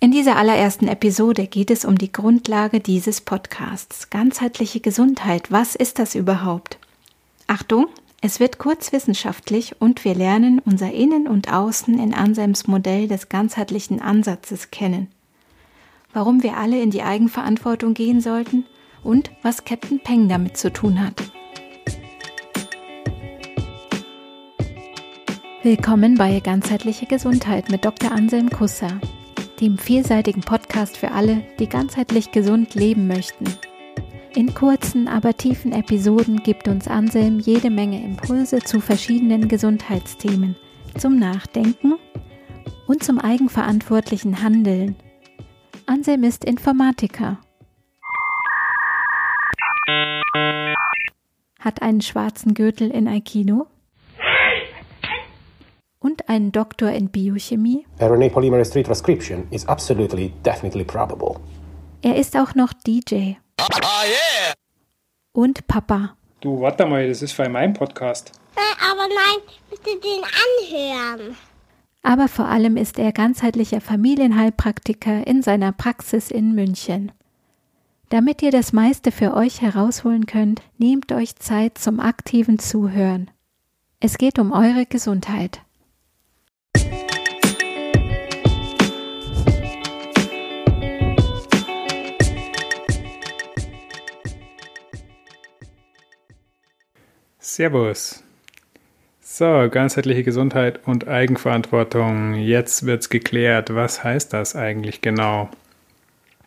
In dieser allerersten Episode geht es um die Grundlage dieses Podcasts. Ganzheitliche Gesundheit. Was ist das überhaupt? Achtung, es wird kurz wissenschaftlich und wir lernen unser Innen und Außen in Anselms Modell des ganzheitlichen Ansatzes kennen. Warum wir alle in die Eigenverantwortung gehen sollten und was Captain Peng damit zu tun hat. Willkommen bei Ganzheitliche Gesundheit mit Dr. Anselm Kusser dem vielseitigen Podcast für alle, die ganzheitlich gesund leben möchten. In kurzen, aber tiefen Episoden gibt uns Anselm jede Menge Impulse zu verschiedenen Gesundheitsthemen, zum Nachdenken und zum eigenverantwortlichen Handeln. Anselm ist Informatiker, hat einen schwarzen Gürtel in Aikido und einen Doktor in Biochemie. RNA polymerase 3 transcription is absolutely definitely probable. Er ist auch noch DJ. Ah, yeah. Und Papa. Du, warte mal, das ist für mein Podcast. Äh, aber nein, bitte den anhören. Aber vor allem ist er ganzheitlicher Familienheilpraktiker in seiner Praxis in München. Damit ihr das meiste für euch herausholen könnt, nehmt euch Zeit zum aktiven Zuhören. Es geht um eure Gesundheit. Servus. So, ganzheitliche Gesundheit und Eigenverantwortung. Jetzt wird's geklärt. Was heißt das eigentlich genau?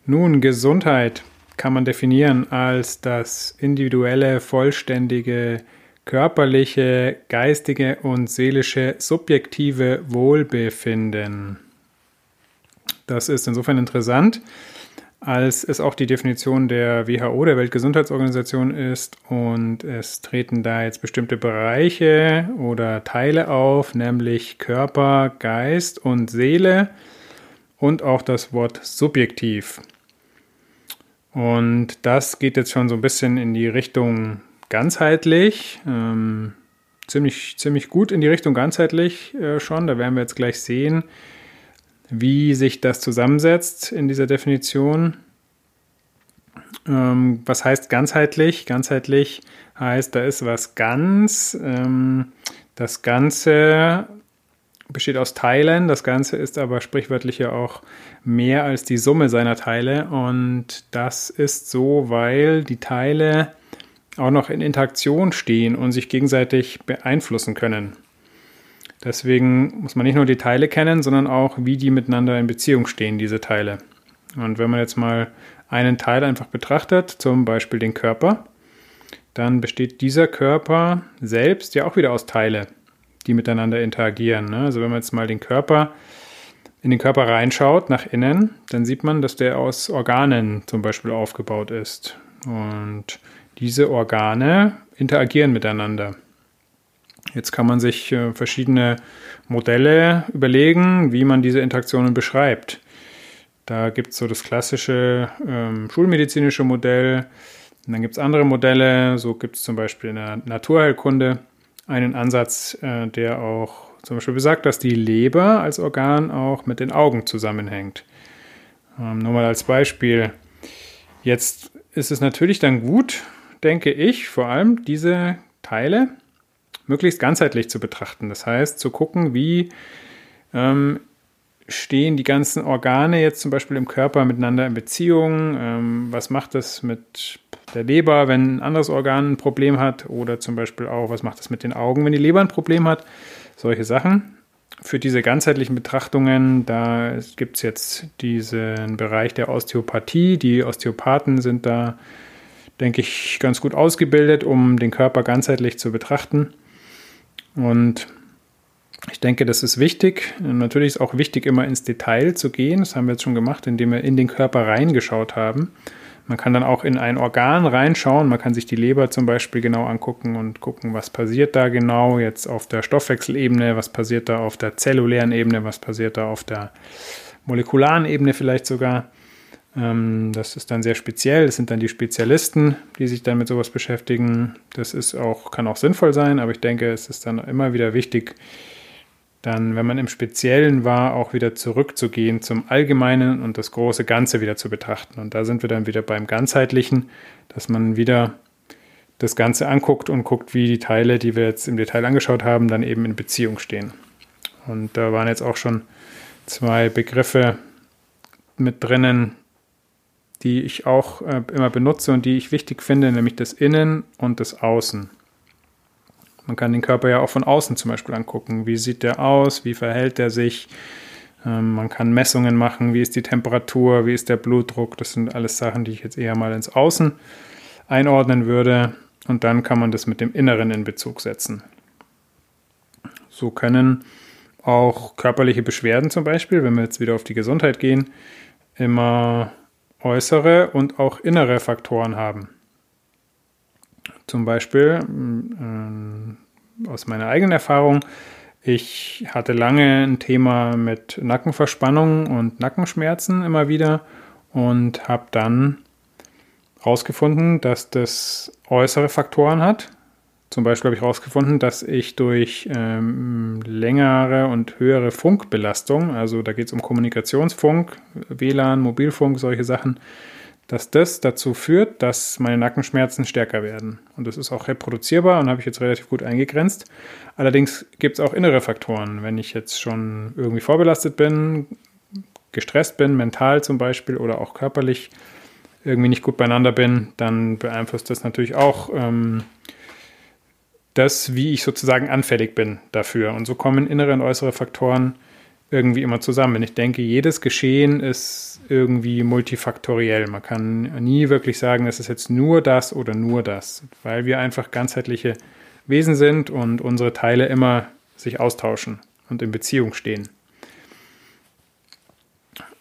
Nun, Gesundheit kann man definieren als das individuelle, vollständige, körperliche, geistige und seelische subjektive Wohlbefinden. Das ist insofern interessant, als es auch die Definition der WHO, der Weltgesundheitsorganisation ist. Und es treten da jetzt bestimmte Bereiche oder Teile auf, nämlich Körper, Geist und Seele und auch das Wort subjektiv. Und das geht jetzt schon so ein bisschen in die Richtung ganzheitlich. Ähm, ziemlich, ziemlich gut in die Richtung ganzheitlich äh, schon. Da werden wir jetzt gleich sehen, wie sich das zusammensetzt in dieser Definition. Ähm, was heißt ganzheitlich? Ganzheitlich heißt, da ist was ganz. Ähm, das Ganze besteht aus Teilen. Das Ganze ist aber sprichwörtlich ja auch mehr als die Summe seiner Teile. Und das ist so, weil die Teile auch noch in Interaktion stehen und sich gegenseitig beeinflussen können. Deswegen muss man nicht nur die Teile kennen, sondern auch, wie die miteinander in Beziehung stehen, diese Teile. Und wenn man jetzt mal einen Teil einfach betrachtet, zum Beispiel den Körper, dann besteht dieser Körper selbst ja auch wieder aus Teile, die miteinander interagieren. Ne? Also wenn man jetzt mal den Körper in den Körper reinschaut, nach innen, dann sieht man, dass der aus Organen zum Beispiel aufgebaut ist. Und diese Organe interagieren miteinander. Jetzt kann man sich äh, verschiedene Modelle überlegen, wie man diese Interaktionen beschreibt. Da gibt es so das klassische ähm, schulmedizinische Modell. Und dann gibt es andere Modelle. So gibt es zum Beispiel in der Naturheilkunde einen Ansatz, äh, der auch zum Beispiel besagt, dass die Leber als Organ auch mit den Augen zusammenhängt. Ähm, nur mal als Beispiel. Jetzt ist es natürlich dann gut, denke ich, vor allem diese Teile möglichst ganzheitlich zu betrachten. Das heißt, zu gucken, wie ähm, stehen die ganzen Organe jetzt zum Beispiel im Körper miteinander in Beziehung? Ähm, was macht das mit der Leber, wenn ein anderes Organ ein Problem hat? Oder zum Beispiel auch, was macht das mit den Augen, wenn die Leber ein Problem hat? Solche Sachen. Für diese ganzheitlichen Betrachtungen, da gibt es jetzt diesen Bereich der Osteopathie. Die Osteopathen sind da, denke ich, ganz gut ausgebildet, um den Körper ganzheitlich zu betrachten. Und ich denke, das ist wichtig. Natürlich ist auch wichtig, immer ins Detail zu gehen. Das haben wir jetzt schon gemacht, indem wir in den Körper reingeschaut haben. Man kann dann auch in ein Organ reinschauen. Man kann sich die Leber zum Beispiel genau angucken und gucken, was passiert da genau jetzt auf der Stoffwechselebene, was passiert da auf der zellulären Ebene, was passiert da auf der molekularen Ebene vielleicht sogar. Ähm, das ist dann sehr speziell. Das sind dann die Spezialisten, die sich dann mit sowas beschäftigen. Das ist auch, kann auch sinnvoll sein, aber ich denke, es ist dann immer wieder wichtig, dann, wenn man im Speziellen war, auch wieder zurückzugehen zum Allgemeinen und das große Ganze wieder zu betrachten. Und da sind wir dann wieder beim Ganzheitlichen, dass man wieder das Ganze anguckt und guckt, wie die Teile, die wir jetzt im Detail angeschaut haben, dann eben in Beziehung stehen. Und da waren jetzt auch schon zwei Begriffe mit drinnen, die ich auch äh, immer benutze und die ich wichtig finde, nämlich das Innen und das Außen. Man kann den Körper ja auch von außen zum Beispiel angucken. Wie sieht der aus? Wie verhält er sich? Ähm, man kann Messungen machen. Wie ist die Temperatur? Wie ist der Blutdruck? Das sind alles Sachen, die ich jetzt eher mal ins Außen einordnen würde. Und dann kann man das mit dem Inneren in Bezug setzen. So können auch körperliche Beschwerden zum Beispiel, wenn wir jetzt wieder auf die Gesundheit gehen, immer äußere und auch innere Faktoren haben. Zum Beispiel äh, aus meiner eigenen Erfahrung, ich hatte lange ein Thema mit Nackenverspannung und Nackenschmerzen immer wieder und habe dann herausgefunden, dass das äußere Faktoren hat. Zum Beispiel habe ich herausgefunden, dass ich durch ähm, längere und höhere Funkbelastung, also da geht es um Kommunikationsfunk, WLAN, Mobilfunk, solche Sachen, dass das dazu führt, dass meine Nackenschmerzen stärker werden. Und das ist auch reproduzierbar und habe ich jetzt relativ gut eingegrenzt. Allerdings gibt es auch innere Faktoren. Wenn ich jetzt schon irgendwie vorbelastet bin, gestresst bin, mental zum Beispiel oder auch körperlich, irgendwie nicht gut beieinander bin, dann beeinflusst das natürlich auch ähm, das, wie ich sozusagen anfällig bin dafür. Und so kommen innere und äußere Faktoren irgendwie immer zusammen. Wenn ich denke, jedes Geschehen ist irgendwie multifaktoriell. Man kann nie wirklich sagen, es ist jetzt nur das oder nur das, weil wir einfach ganzheitliche Wesen sind und unsere Teile immer sich austauschen und in Beziehung stehen.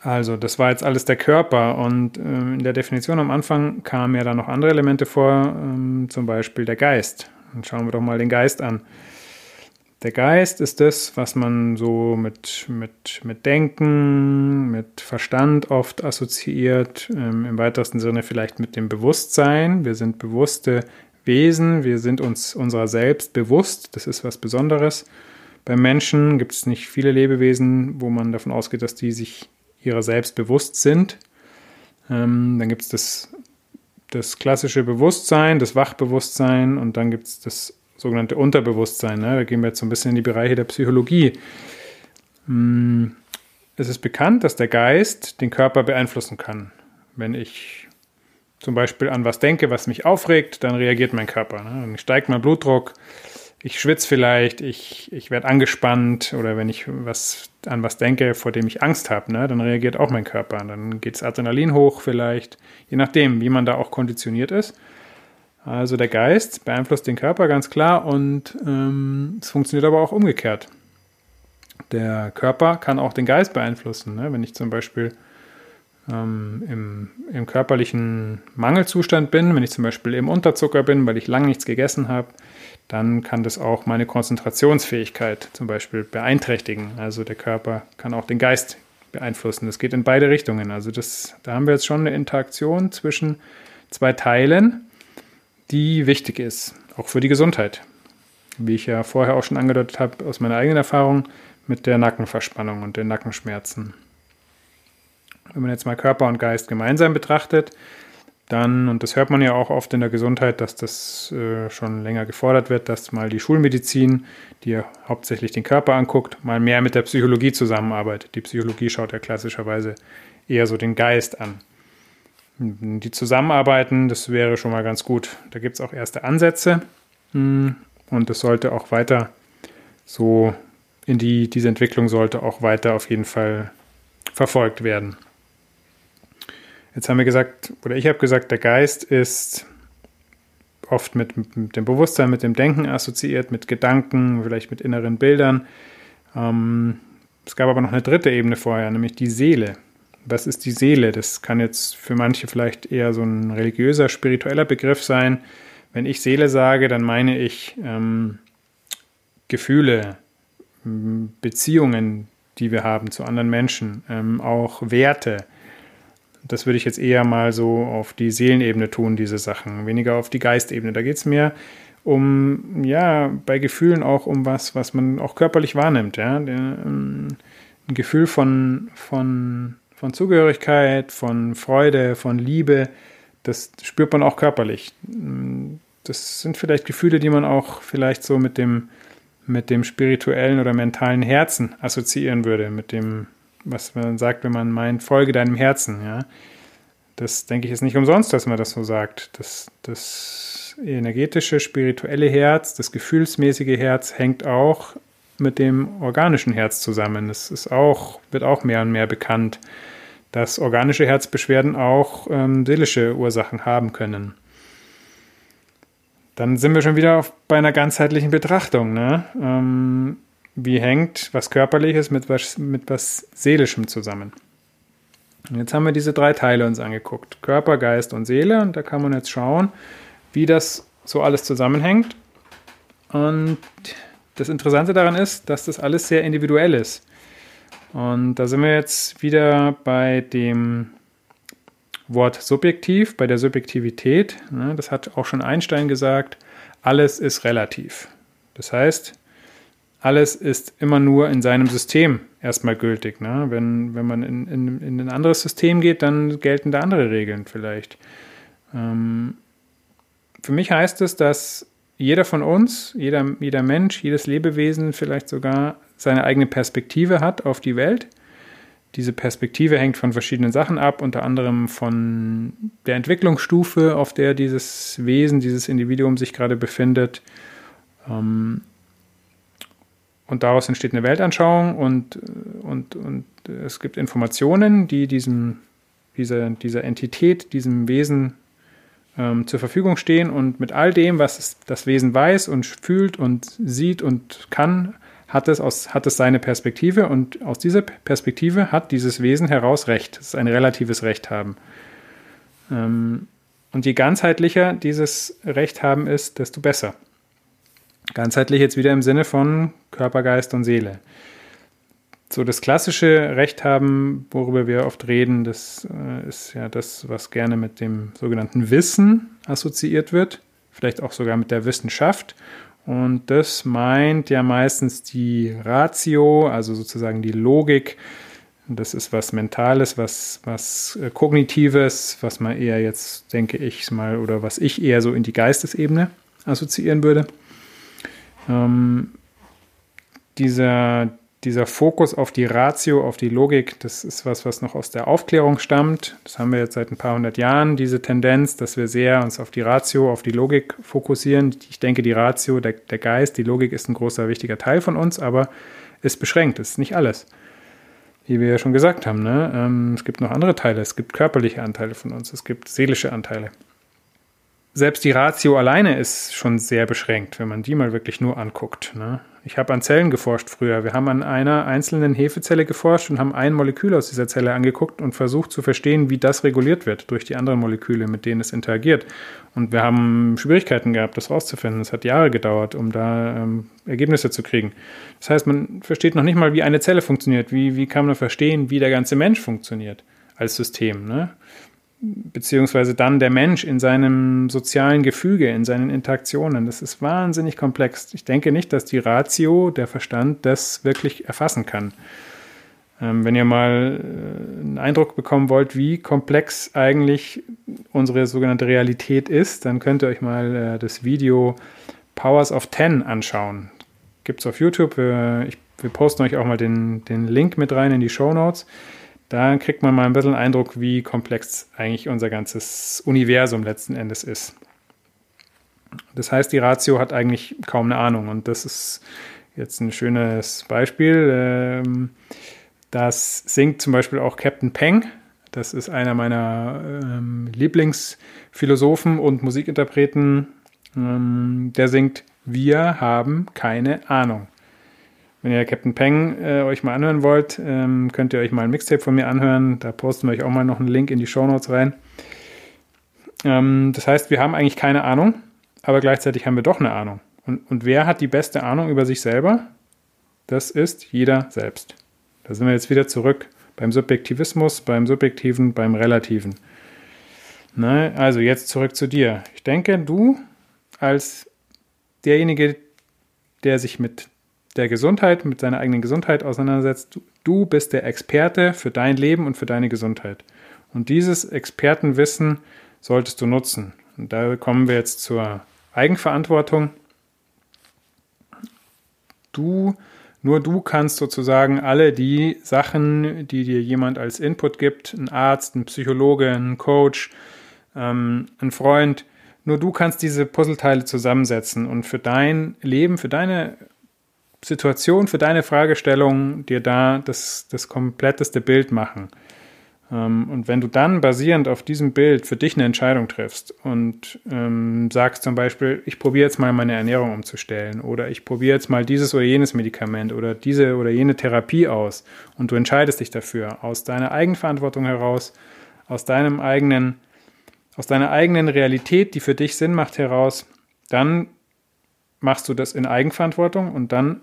Also, das war jetzt alles der Körper und äh, in der Definition am Anfang kamen ja dann noch andere Elemente vor, ähm, zum Beispiel der Geist. Dann schauen wir doch mal den Geist an. Der Geist ist das, was man so mit, mit, mit Denken, mit Verstand oft assoziiert, ähm, im weitesten Sinne vielleicht mit dem Bewusstsein. Wir sind bewusste Wesen, wir sind uns unserer selbst bewusst, das ist was Besonderes. Beim Menschen gibt es nicht viele Lebewesen, wo man davon ausgeht, dass die sich ihrer selbst bewusst sind. Ähm, dann gibt es das, das klassische Bewusstsein, das Wachbewusstsein und dann gibt es das sogenannte Unterbewusstsein. Ne? Da gehen wir jetzt so ein bisschen in die Bereiche der Psychologie. Hm, es ist bekannt, dass der Geist den Körper beeinflussen kann. Wenn ich zum Beispiel an was denke, was mich aufregt, dann reagiert mein Körper. Ne? Dann steigt mein Blutdruck, ich schwitze vielleicht, ich, ich werde angespannt oder wenn ich was an was denke, vor dem ich Angst habe, ne, dann reagiert auch mein Körper. Dann geht das Adrenalin hoch vielleicht, je nachdem, wie man da auch konditioniert ist. Also der Geist beeinflusst den Körper ganz klar und ähm, es funktioniert aber auch umgekehrt. Der Körper kann auch den Geist beeinflussen. Ne? Wenn ich zum Beispiel ähm, im, im körperlichen Mangelzustand bin, wenn ich zum Beispiel im Unterzucker bin, weil ich lange nichts gegessen habe, dann kann das auch meine Konzentrationsfähigkeit zum Beispiel beeinträchtigen. Also der Körper kann auch den Geist beeinflussen. Das geht in beide Richtungen. Also das, da haben wir jetzt schon eine Interaktion zwischen zwei Teilen, die wichtig ist, auch für die Gesundheit. Wie ich ja vorher auch schon angedeutet habe, aus meiner eigenen Erfahrung mit der Nackenverspannung und den Nackenschmerzen. Wenn man jetzt mal Körper und Geist gemeinsam betrachtet, dann, und das hört man ja auch oft in der Gesundheit, dass das äh, schon länger gefordert wird, dass mal die Schulmedizin, die ja hauptsächlich den Körper anguckt, mal mehr mit der Psychologie zusammenarbeitet. Die Psychologie schaut ja klassischerweise eher so den Geist an. Die zusammenarbeiten, das wäre schon mal ganz gut. Da gibt es auch erste Ansätze hm, und das sollte auch weiter so in die, diese Entwicklung sollte auch weiter auf jeden Fall verfolgt werden. Jetzt haben wir gesagt, oder ich habe gesagt, der Geist ist oft mit, mit, dem Bewusstsein, mit dem Denken assoziiert, mit Gedanken, vielleicht mit inneren Bildern. Ähm, es gab aber noch eine dritte Ebene vorher, nämlich die Seele. Was ist die Seele? Das kann jetzt für manche vielleicht eher so ein religiöser, spiritueller Begriff sein. Wenn ich Seele sage, dann meine ich ähm, Gefühle, Beziehungen, die wir haben zu anderen Menschen, ähm, auch Werte, das würde ich jetzt eher mal so auf die Seelenebene tun, diese Sachen, weniger auf die Geistebene. Da geht es mir um, ja, bei Gefühlen auch um was, was man auch körperlich wahrnimmt, ja. Ähm, ein Gefühl von, von, von Zugehörigkeit, von Freude, von Liebe, das spürt man auch körperlich. Das sind vielleicht Gefühle, die man auch vielleicht so mit dem, mit dem spirituellen oder mentalen Herzen assoziieren würde, mit dem, was man sagt, wenn man meint, folge deinem Herzen, ja. Das denke ich ist nicht umsonst, dass man das so sagt. Das, das energetische, spirituelle Herz, das gefühlsmäßige Herz hängt auch mit dem organischen Herz zusammen. Es ist auch, wird auch mehr und mehr bekannt, dass organische Herzbeschwerden auch ähm, seelische Ursachen haben können. Dann sind wir schon wieder auf, bei einer ganzheitlichen Betrachtung. Ne? Ähm, wie hängt was Körperliches mit was, mit was Seelischem zusammen? Und jetzt haben wir diese drei Teile uns angeguckt: Körper, Geist und Seele. Und da kann man jetzt schauen, wie das so alles zusammenhängt. Und das Interessante daran ist, dass das alles sehr individuell ist. Und da sind wir jetzt wieder bei dem Wort subjektiv, bei der Subjektivität. Ne, das hat auch schon Einstein gesagt, alles ist relativ. Das heißt, alles ist immer nur in seinem System erstmal gültig. Ne? Wenn, wenn man in, in, in ein anderes System geht, dann gelten da andere Regeln vielleicht. Ähm, für mich heißt es, dass jeder von uns, jeder, jeder Mensch, jedes Lebewesen vielleicht sogar seine eigene Perspektive hat auf die Welt. Diese Perspektive hängt von verschiedenen Sachen ab, unter anderem von der Entwicklungsstufe, auf der dieses Wesen, dieses Individuum sich gerade befindet. Ähm, und daraus entsteht eine Weltanschauung und, und, und es gibt Informationen, die diesem, dieser, dieser Entität, diesem Wesen ähm, zur Verfügung stehen und mit all dem, was das Wesen weiß und fühlt und sieht und kann, hat es, aus, hat es seine Perspektive und aus dieser Perspektive hat dieses Wesen heraus Recht. Es ist ein relatives Recht haben. Ähm, und je ganzheitlicher dieses Recht haben ist, desto besser. Ganzheitlich jetzt wieder im Sinne von Körper, Geist und Seele so das klassische Recht haben, worüber wir oft reden, das äh, ist ja das, was gerne mit dem sogenannten Wissen assoziiert wird, vielleicht auch sogar mit der Wissenschaft. Und das meint ja meistens die Ratio, also sozusagen die Logik. Das ist was Mentales, was, was äh, Kognitives, was man eher jetzt, denke ich mal, oder was ich eher so in die Geistesebene assoziieren würde. Ähm, dieser, dieser Fokus auf die Ratio, auf die Logik, das ist was, was noch aus der Aufklärung stammt. Das haben wir jetzt seit ein paar hundert Jahren, diese Tendenz, dass wir sehr uns auf die Ratio, auf die Logik fokussieren. Ich denke, die Ratio, der, der Geist, die Logik ist ein großer, wichtiger Teil von uns, aber ist beschränkt, ist nicht alles. Wie wir ja schon gesagt haben, ne? Ähm, es gibt noch andere Teile, es gibt körperliche Anteile von uns, es gibt seelische Anteile selbst die Ratio alleine ist schon sehr beschränkt, wenn man die mal wirklich nur anguckt. Ne? Ich habe an Zellen geforscht früher. Wir haben an einer einzelnen Hefezelle geforscht und haben ein Molekül aus dieser Zelle angeguckt und versucht zu verstehen, wie das reguliert wird durch die anderen Moleküle, mit denen es interagiert. Und wir haben Schwierigkeiten gehabt, das rauszufinden. Es hat Jahre gedauert, um da ähm, Ergebnisse zu kriegen. Das heißt, man versteht noch nicht mal, wie eine Zelle funktioniert. Wie, wie kann man verstehen, wie der ganze Mensch funktioniert als System? Ne? Beziehungsweise dann der Mensch in seinem sozialen Gefüge, in seinen Interaktionen. Das ist wahnsinnig komplex. Ich denke nicht, dass die Ratio, der Verstand, das wirklich erfassen kann. Ähm, wenn ihr mal äh, einen Eindruck bekommen wollt, wie komplex eigentlich unsere sogenannte Realität ist, dann könnt ihr euch mal äh, das Video Powers of Ten anschauen. Gibt es auf YouTube. Äh, wir posten euch auch mal den, den Link mit rein in die Show Notes. Da kriegt man mal ein bisschen Eindruck, wie komplex eigentlich unser ganzes Universum letzten Endes ist. Das heißt, die Ratio hat eigentlich kaum eine Ahnung. Und das ist jetzt ein schönes Beispiel. Ähm, das singt zum Beispiel auch Captain Peng. Das ist einer meiner ähm, Lieblingsphilosophen und Musikinterpreten. Ähm, der singt, wir haben keine Ahnung. Wenn ihr Captain Peng äh, euch mal anhören wollt, ähm, könnt ihr euch mal ein Mixtape von mir anhören. Da posten wir euch auch mal noch einen Link in die Show Notes rein. Ähm, das heißt, wir haben eigentlich keine Ahnung, aber gleichzeitig haben wir doch eine Ahnung. Und, und wer hat die beste Ahnung über sich selber? Das ist jeder selbst. Da sind wir jetzt wieder zurück beim Subjektivismus, beim Subjektiven, beim Relativen. Na, also jetzt zurück zu dir. Ich denke, du als derjenige, der sich mit der Gesundheit, mit seiner eigenen Gesundheit auseinandersetzt. Du bist der Experte für dein Leben und für deine Gesundheit. Und dieses Expertenwissen solltest du nutzen. Und da kommen wir jetzt zur Eigenverantwortung. Du, nur du kannst sozusagen alle die Sachen, die dir jemand als Input gibt, ein Arzt, ein Psychologe, ein Coach, ähm, ein Freund, nur du kannst diese Puzzleteile zusammensetzen und für dein Leben, für deine Situation, für deine Fragestellung dir da das, das kompletteste Bild machen. Ähm, und wenn du dann basierend auf diesem Bild für dich eine Entscheidung triffst und ähm, sagst zum Beispiel, ich probiere jetzt mal meine Ernährung umzustellen oder ich probiere jetzt mal dieses oder jenes Medikament oder diese oder jene Therapie aus und du entscheidest dich dafür aus deiner Eigenverantwortung heraus, aus deinem eigenen, aus deiner eigenen Realität, die für dich Sinn macht heraus, dann machst du das in Eigenverantwortung und dann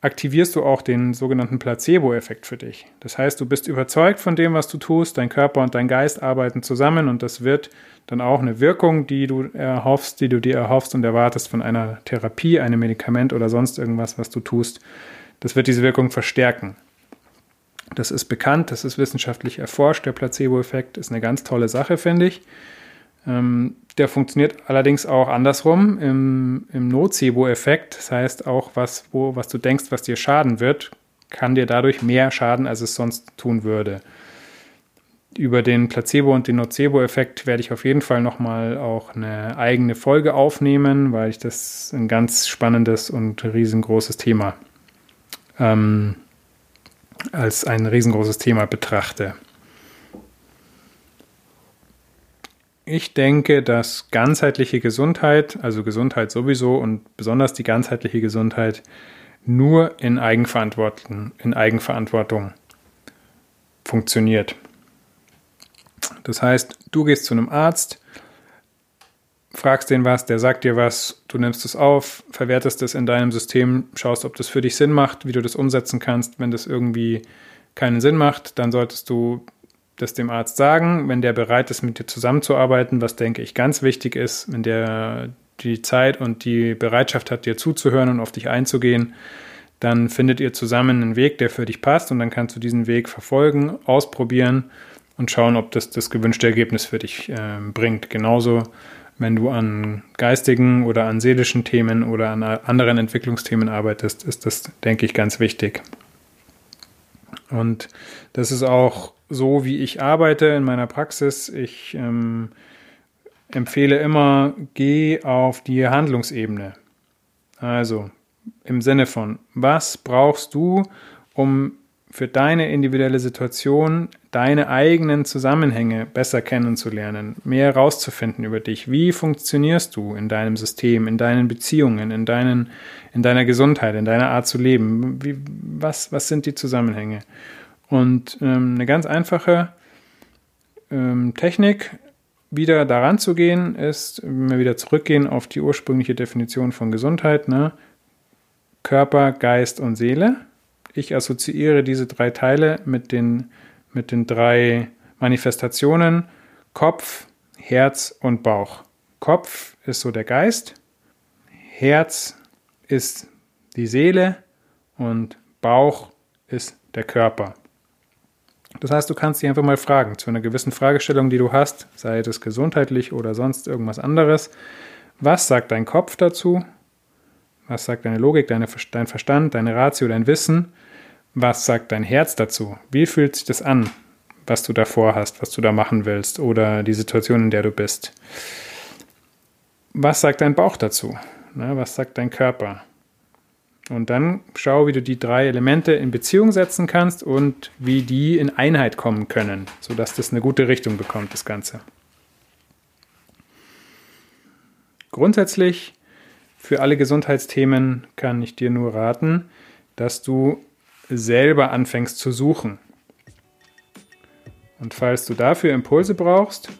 aktivierst du auch den sogenannten Placebo-Effekt für dich. Das heißt, du bist überzeugt von dem, was du tust, dein Körper und dein Geist arbeiten zusammen und das wird dann auch eine Wirkung, die du erhoffst, die du dir erhoffst und erwartest von einer Therapie, einem Medikament oder sonst irgendwas, was du tust. Das wird diese Wirkung verstärken. Das ist bekannt, das ist wissenschaftlich erforscht. Der Placebo-Effekt ist eine ganz tolle Sache, finde ich. Ähm, der funktioniert allerdings auch andersrum im, im Nocebo-Effekt. Das heißt, auch was, wo, was du denkst, was dir schaden wird, kann dir dadurch mehr schaden, als es sonst tun würde. Über den Placebo- und den Nocebo-Effekt werde ich auf jeden Fall nochmal auch eine eigene Folge aufnehmen, weil ich das ein ganz spannendes und riesengroßes Thema ähm, als ein riesengroßes Thema betrachte. Ich denke, dass ganzheitliche Gesundheit, also Gesundheit sowieso und besonders die ganzheitliche Gesundheit, nur in Eigenverantwortung, in Eigenverantwortung funktioniert. Das heißt, du gehst zu einem Arzt, fragst den was, der sagt dir was, du nimmst es auf, verwertest es in deinem System, schaust, ob das für dich Sinn macht, wie du das umsetzen kannst. Wenn das irgendwie keinen Sinn macht, dann solltest du das dem Arzt sagen, wenn der bereit ist, mit dir zusammenzuarbeiten, was denke ich ganz wichtig ist, wenn der die Zeit und die Bereitschaft hat, dir zuzuhören und auf dich einzugehen, dann findet ihr zusammen einen Weg, der für dich passt und dann kannst du diesen Weg verfolgen, ausprobieren und schauen, ob das das gewünschte Ergebnis für dich äh, bringt. Genauso, wenn du an geistigen oder an seelischen Themen oder an anderen Entwicklungsthemen arbeitest, ist das, denke ich, ganz wichtig. Und das ist auch so, wie ich arbeite in meiner Praxis. Ich ähm, empfehle immer, geh auf die Handlungsebene. Also im Sinne von, was brauchst du, um für deine individuelle Situation deine eigenen Zusammenhänge besser kennenzulernen, mehr herauszufinden über dich. Wie funktionierst du in deinem System, in deinen Beziehungen, in, deinen, in deiner Gesundheit, in deiner Art zu leben? Wie, was, was sind die Zusammenhänge? Und ähm, eine ganz einfache ähm, Technik, wieder daran zu gehen, ist, wenn wir wieder zurückgehen auf die ursprüngliche Definition von Gesundheit, ne? Körper, Geist und Seele. Ich assoziiere diese drei Teile mit den, mit den drei Manifestationen Kopf, Herz und Bauch. Kopf ist so der Geist, Herz ist die Seele und Bauch ist der Körper. Das heißt, du kannst dich einfach mal fragen, zu einer gewissen Fragestellung, die du hast, sei es gesundheitlich oder sonst irgendwas anderes, was sagt dein Kopf dazu? Was sagt deine Logik, deine, dein Verstand, deine Ratio, dein Wissen? Was sagt dein Herz dazu? Wie fühlt sich das an, was du davor hast, was du da machen willst oder die Situation, in der du bist? Was sagt dein Bauch dazu? Na, was sagt dein Körper? Und dann schau, wie du die drei Elemente in Beziehung setzen kannst und wie die in Einheit kommen können, sodass das eine gute Richtung bekommt, das Ganze. Grundsätzlich für alle Gesundheitsthemen kann ich dir nur raten, dass du selber anfängst zu suchen. Und falls du dafür Impulse brauchst,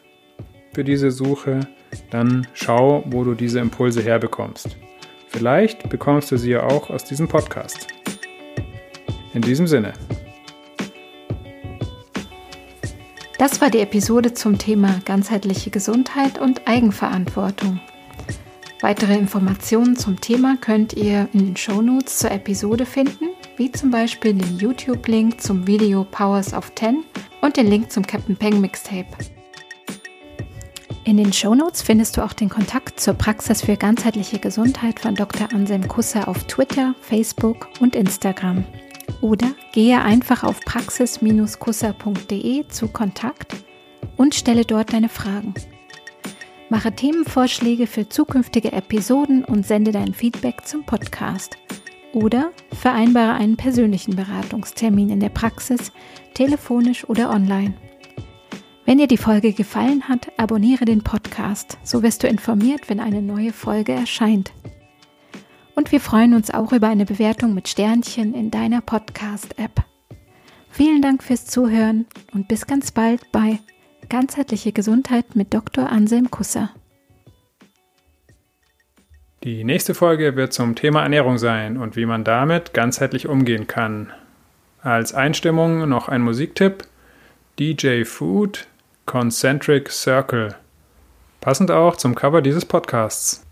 für diese Suche, dann schau, wo du diese Impulse herbekommst. Vielleicht bekommst du sie ja auch aus diesem Podcast. In diesem Sinne. Das war die Episode zum Thema ganzheitliche Gesundheit und Eigenverantwortung. Weitere Informationen zum Thema könnt ihr in den Shownotes zur Episode finden, wie zum Beispiel den YouTube-Link zum Video Powers of 10 und den Link zum Captain Peng Mixtape. In den Shownotes findest du auch den Kontakt zur Praxis für ganzheitliche Gesundheit von Dr. Anselm Kusser auf Twitter, Facebook und Instagram. Oder gehe einfach auf praxis-kusser.de zu Kontakt und stelle dort deine Fragen. Mache Themenvorschläge für zukünftige Episoden und sende dein Feedback zum Podcast. Oder vereinbare einen persönlichen Beratungstermin in der Praxis, telefonisch oder online. Wenn dir die Folge gefallen hat, abonniere den Podcast, so wirst du informiert, wenn eine neue Folge erscheint. Und wir freuen uns auch über eine Bewertung mit Sternchen in deiner Podcast-App. Vielen Dank fürs Zuhören und bis ganz bald bei Ganzheitliche Gesundheit mit Dr. Anselm Kusser. Die nächste Folge wird zum Thema Ernährung sein und wie man damit ganzheitlich umgehen kann. Als Einstimmung noch ein Musiktipp: DJ Food Concentric Circle. Passend auch zum Cover dieses Podcasts.